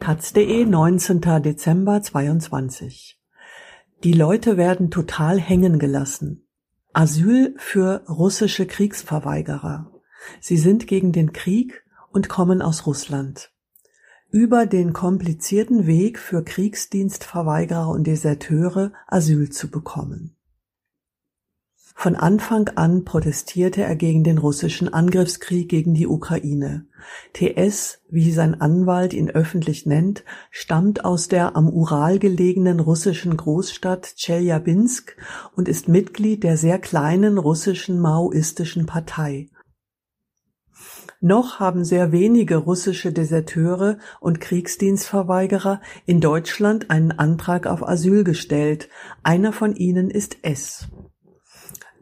taz.de, 19. Dezember 22. Die Leute werden total hängen gelassen. Asyl für russische Kriegsverweigerer. Sie sind gegen den Krieg und kommen aus Russland. Über den komplizierten Weg für Kriegsdienstverweigerer und Deserteure Asyl zu bekommen. Von Anfang an protestierte er gegen den russischen Angriffskrieg gegen die Ukraine. TS, wie sein Anwalt ihn öffentlich nennt, stammt aus der am Ural gelegenen russischen Großstadt Tscheljabinsk und ist Mitglied der sehr kleinen russischen maoistischen Partei. Noch haben sehr wenige russische Deserteure und Kriegsdienstverweigerer in Deutschland einen Antrag auf Asyl gestellt. Einer von ihnen ist S.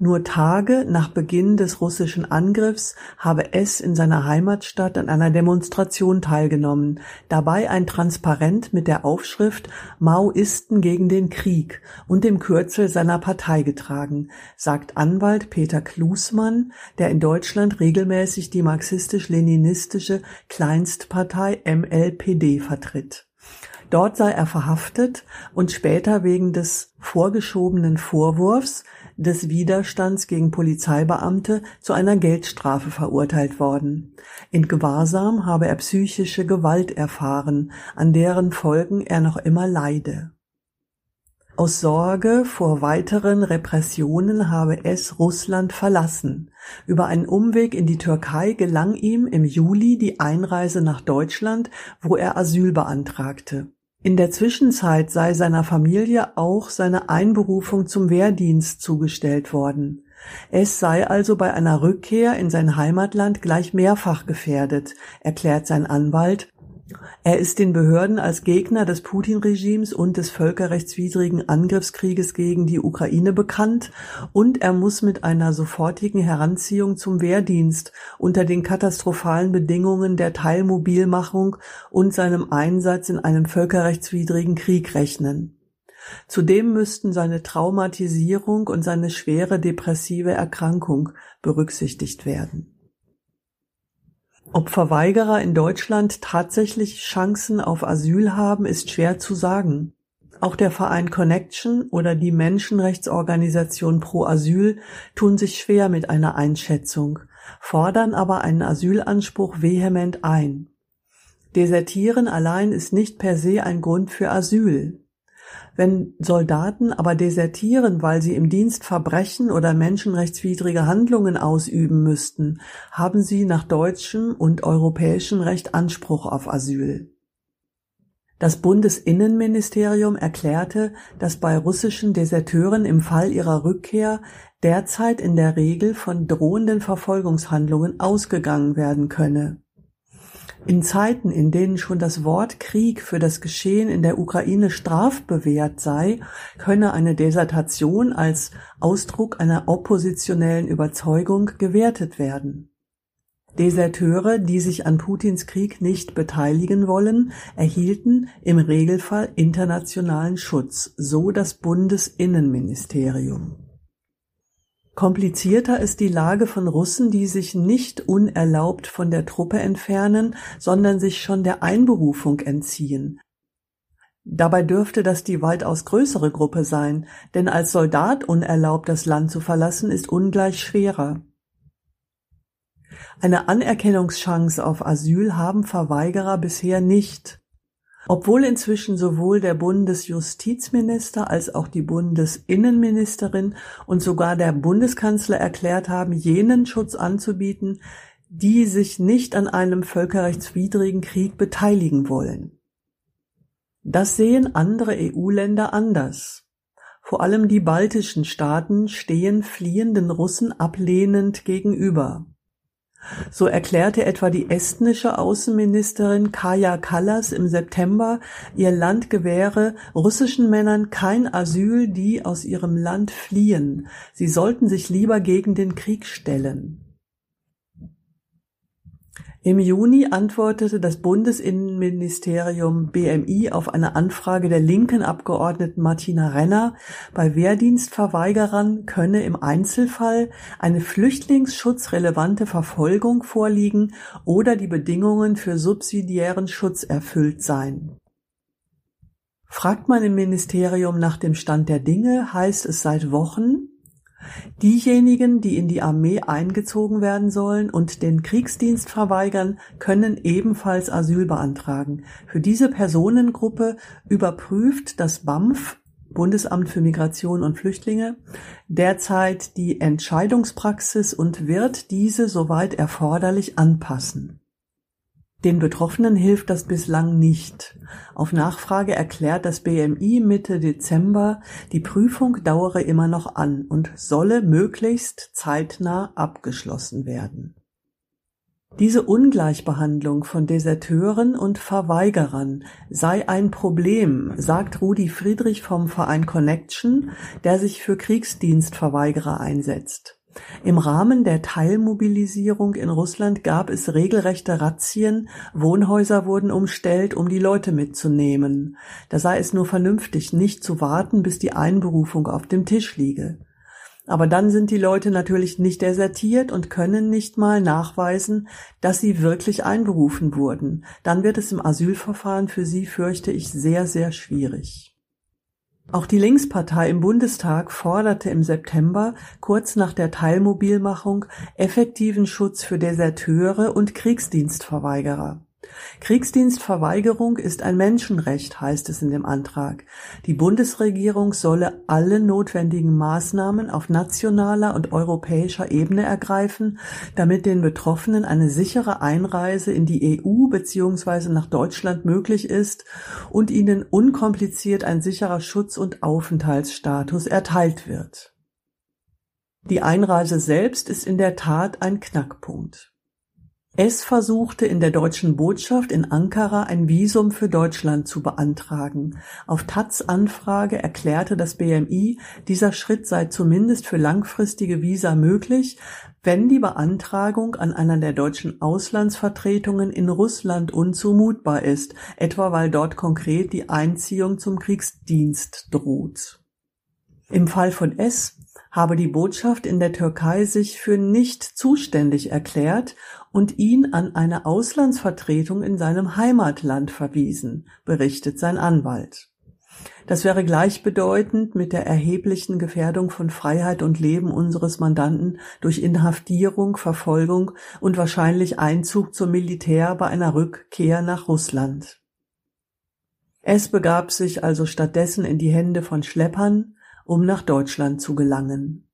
Nur Tage nach Beginn des russischen Angriffs habe S in seiner Heimatstadt an einer Demonstration teilgenommen, dabei ein Transparent mit der Aufschrift Maoisten gegen den Krieg und dem Kürzel seiner Partei getragen, sagt Anwalt Peter Klusmann, der in Deutschland regelmäßig die marxistisch-leninistische Kleinstpartei MLPD vertritt. Dort sei er verhaftet und später wegen des vorgeschobenen Vorwurfs des Widerstands gegen Polizeibeamte zu einer Geldstrafe verurteilt worden. In Gewahrsam habe er psychische Gewalt erfahren, an deren Folgen er noch immer leide. Aus Sorge vor weiteren Repressionen habe es Russland verlassen. Über einen Umweg in die Türkei gelang ihm im Juli die Einreise nach Deutschland, wo er Asyl beantragte. In der Zwischenzeit sei seiner Familie auch seine Einberufung zum Wehrdienst zugestellt worden. Es sei also bei einer Rückkehr in sein Heimatland gleich mehrfach gefährdet, erklärt sein Anwalt er ist den Behörden als Gegner des Putin-Regimes und des völkerrechtswidrigen Angriffskrieges gegen die Ukraine bekannt und er muss mit einer sofortigen Heranziehung zum Wehrdienst unter den katastrophalen Bedingungen der Teilmobilmachung und seinem Einsatz in einem völkerrechtswidrigen Krieg rechnen. Zudem müssten seine Traumatisierung und seine schwere depressive Erkrankung berücksichtigt werden. Ob Verweigerer in Deutschland tatsächlich Chancen auf Asyl haben, ist schwer zu sagen. Auch der Verein Connection oder die Menschenrechtsorganisation Pro Asyl tun sich schwer mit einer Einschätzung, fordern aber einen Asylanspruch vehement ein. Desertieren allein ist nicht per se ein Grund für Asyl. Wenn Soldaten aber desertieren, weil sie im Dienst Verbrechen oder menschenrechtswidrige Handlungen ausüben müssten, haben sie nach deutschem und europäischem Recht Anspruch auf Asyl. Das Bundesinnenministerium erklärte, dass bei russischen Deserteuren im Fall ihrer Rückkehr derzeit in der Regel von drohenden Verfolgungshandlungen ausgegangen werden könne. In Zeiten, in denen schon das Wort Krieg für das Geschehen in der Ukraine strafbewehrt sei, könne eine Desertation als Ausdruck einer oppositionellen Überzeugung gewertet werden. Deserteure, die sich an Putins Krieg nicht beteiligen wollen, erhielten im Regelfall internationalen Schutz, so das Bundesinnenministerium. Komplizierter ist die Lage von Russen, die sich nicht unerlaubt von der Truppe entfernen, sondern sich schon der Einberufung entziehen. Dabei dürfte das die weitaus größere Gruppe sein, denn als Soldat unerlaubt das Land zu verlassen ist ungleich schwerer. Eine Anerkennungschance auf Asyl haben Verweigerer bisher nicht. Obwohl inzwischen sowohl der Bundesjustizminister als auch die Bundesinnenministerin und sogar der Bundeskanzler erklärt haben, jenen Schutz anzubieten, die sich nicht an einem völkerrechtswidrigen Krieg beteiligen wollen. Das sehen andere EU-Länder anders. Vor allem die baltischen Staaten stehen fliehenden Russen ablehnend gegenüber. So erklärte etwa die estnische Außenministerin Kaja Kallas im September, ihr Land gewähre russischen Männern kein Asyl, die aus ihrem Land fliehen. Sie sollten sich lieber gegen den Krieg stellen. Im Juni antwortete das Bundesinnenministerium BMI auf eine Anfrage der linken Abgeordneten Martina Renner, bei Wehrdienstverweigerern könne im Einzelfall eine flüchtlingsschutzrelevante Verfolgung vorliegen oder die Bedingungen für subsidiären Schutz erfüllt sein. Fragt man im Ministerium nach dem Stand der Dinge, heißt es seit Wochen, Diejenigen, die in die Armee eingezogen werden sollen und den Kriegsdienst verweigern, können ebenfalls Asyl beantragen. Für diese Personengruppe überprüft das BAMF Bundesamt für Migration und Flüchtlinge derzeit die Entscheidungspraxis und wird diese soweit erforderlich anpassen. Den Betroffenen hilft das bislang nicht. Auf Nachfrage erklärt das BMI Mitte Dezember, die Prüfung dauere immer noch an und solle möglichst zeitnah abgeschlossen werden. Diese Ungleichbehandlung von Deserteuren und Verweigerern sei ein Problem, sagt Rudi Friedrich vom Verein Connection, der sich für Kriegsdienstverweigerer einsetzt. Im Rahmen der Teilmobilisierung in Russland gab es regelrechte Razzien, Wohnhäuser wurden umstellt, um die Leute mitzunehmen. Da sei es nur vernünftig, nicht zu warten, bis die Einberufung auf dem Tisch liege. Aber dann sind die Leute natürlich nicht desertiert und können nicht mal nachweisen, dass sie wirklich einberufen wurden. Dann wird es im Asylverfahren für sie, fürchte ich, sehr, sehr schwierig. Auch die Linkspartei im Bundestag forderte im September, kurz nach der Teilmobilmachung, effektiven Schutz für Deserteure und Kriegsdienstverweigerer. Kriegsdienstverweigerung ist ein Menschenrecht, heißt es in dem Antrag. Die Bundesregierung solle alle notwendigen Maßnahmen auf nationaler und europäischer Ebene ergreifen, damit den Betroffenen eine sichere Einreise in die EU bzw. nach Deutschland möglich ist und ihnen unkompliziert ein sicherer Schutz und Aufenthaltsstatus erteilt wird. Die Einreise selbst ist in der Tat ein Knackpunkt. Es versuchte in der deutschen Botschaft in Ankara ein Visum für Deutschland zu beantragen. Auf taz Anfrage erklärte das BMI, dieser Schritt sei zumindest für langfristige Visa möglich, wenn die Beantragung an einer der deutschen Auslandsvertretungen in Russland unzumutbar ist, etwa weil dort konkret die Einziehung zum Kriegsdienst droht. Im Fall von S habe die Botschaft in der Türkei sich für nicht zuständig erklärt und ihn an eine Auslandsvertretung in seinem Heimatland verwiesen, berichtet sein Anwalt. Das wäre gleichbedeutend mit der erheblichen Gefährdung von Freiheit und Leben unseres Mandanten durch Inhaftierung, Verfolgung und wahrscheinlich Einzug zum Militär bei einer Rückkehr nach Russland. Es begab sich also stattdessen in die Hände von Schleppern, um nach Deutschland zu gelangen.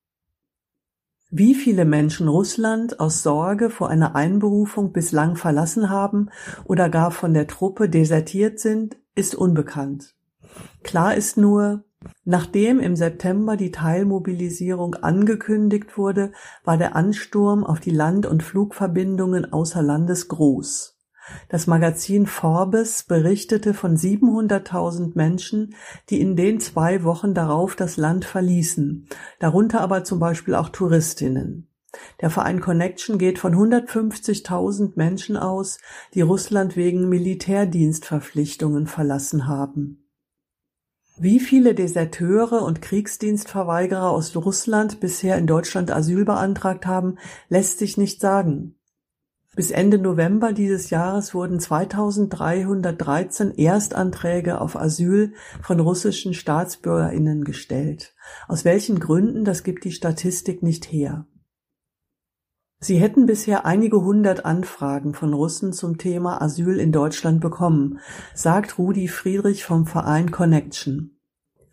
Wie viele Menschen Russland aus Sorge vor einer Einberufung bislang verlassen haben oder gar von der Truppe desertiert sind, ist unbekannt. Klar ist nur, nachdem im September die Teilmobilisierung angekündigt wurde, war der Ansturm auf die Land- und Flugverbindungen außer Landes groß. Das Magazin Forbes berichtete von 700.000 Menschen, die in den zwei Wochen darauf das Land verließen, darunter aber zum Beispiel auch Touristinnen. Der Verein Connection geht von 150.000 Menschen aus, die Russland wegen Militärdienstverpflichtungen verlassen haben. Wie viele Deserteure und Kriegsdienstverweigerer aus Russland bisher in Deutschland Asyl beantragt haben, lässt sich nicht sagen. Bis Ende November dieses Jahres wurden 2313 Erstanträge auf Asyl von russischen Staatsbürgerinnen gestellt. Aus welchen Gründen, das gibt die Statistik nicht her. Sie hätten bisher einige hundert Anfragen von Russen zum Thema Asyl in Deutschland bekommen, sagt Rudi Friedrich vom Verein Connection.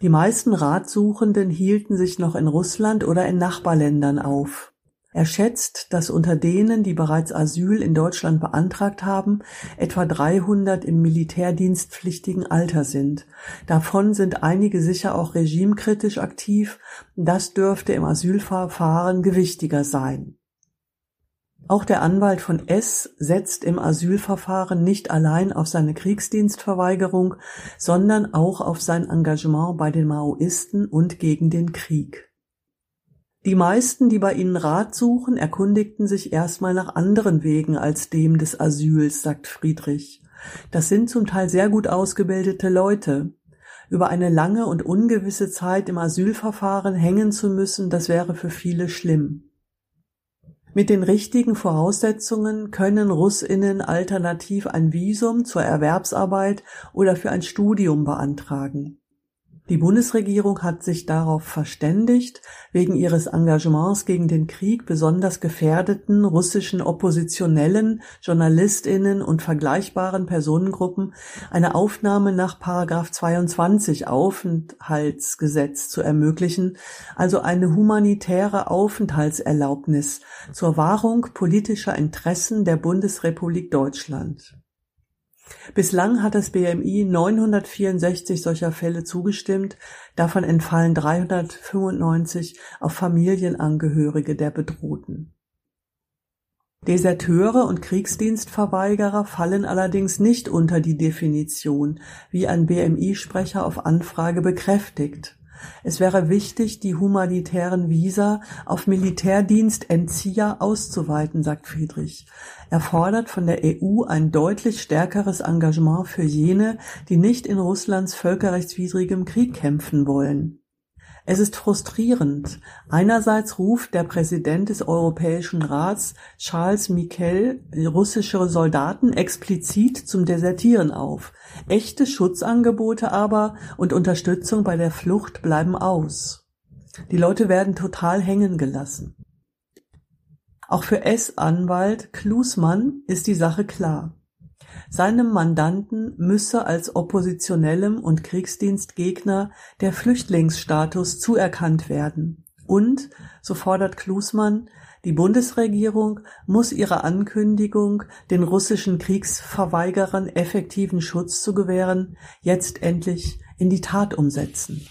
Die meisten Ratsuchenden hielten sich noch in Russland oder in Nachbarländern auf. Er schätzt, dass unter denen, die bereits Asyl in Deutschland beantragt haben, etwa 300 im militärdienstpflichtigen Alter sind. Davon sind einige sicher auch regimekritisch aktiv, das dürfte im Asylverfahren gewichtiger sein. Auch der Anwalt von S setzt im Asylverfahren nicht allein auf seine Kriegsdienstverweigerung, sondern auch auf sein Engagement bei den Maoisten und gegen den Krieg. Die meisten, die bei ihnen Rat suchen, erkundigten sich erstmal nach anderen Wegen als dem des Asyls, sagt Friedrich. Das sind zum Teil sehr gut ausgebildete Leute. Über eine lange und ungewisse Zeit im Asylverfahren hängen zu müssen, das wäre für viele schlimm. Mit den richtigen Voraussetzungen können Russinnen alternativ ein Visum zur Erwerbsarbeit oder für ein Studium beantragen. Die Bundesregierung hat sich darauf verständigt, wegen ihres Engagements gegen den Krieg besonders gefährdeten russischen Oppositionellen, Journalistinnen und vergleichbaren Personengruppen eine Aufnahme nach Paragraph 22 Aufenthaltsgesetz zu ermöglichen, also eine humanitäre Aufenthaltserlaubnis zur Wahrung politischer Interessen der Bundesrepublik Deutschland. Bislang hat das BMI 964 solcher Fälle zugestimmt, davon entfallen 395 auf Familienangehörige der Bedrohten. Deserteure und Kriegsdienstverweigerer fallen allerdings nicht unter die Definition, wie ein BMI-Sprecher auf Anfrage bekräftigt es wäre wichtig, die humanitären Visa auf Militärdienstentzieher auszuweiten, sagt Friedrich. Er fordert von der EU ein deutlich stärkeres Engagement für jene, die nicht in Russlands völkerrechtswidrigem Krieg kämpfen wollen. Es ist frustrierend. Einerseits ruft der Präsident des Europäischen Rats, Charles Michel, russische Soldaten explizit zum Desertieren auf. Echte Schutzangebote aber und Unterstützung bei der Flucht bleiben aus. Die Leute werden total hängen gelassen. Auch für S-Anwalt Klusmann ist die Sache klar. Seinem Mandanten müsse als Oppositionellem und Kriegsdienstgegner der Flüchtlingsstatus zuerkannt werden. Und, so fordert Klusmann, die Bundesregierung muss ihre Ankündigung, den russischen Kriegsverweigerern effektiven Schutz zu gewähren, jetzt endlich in die Tat umsetzen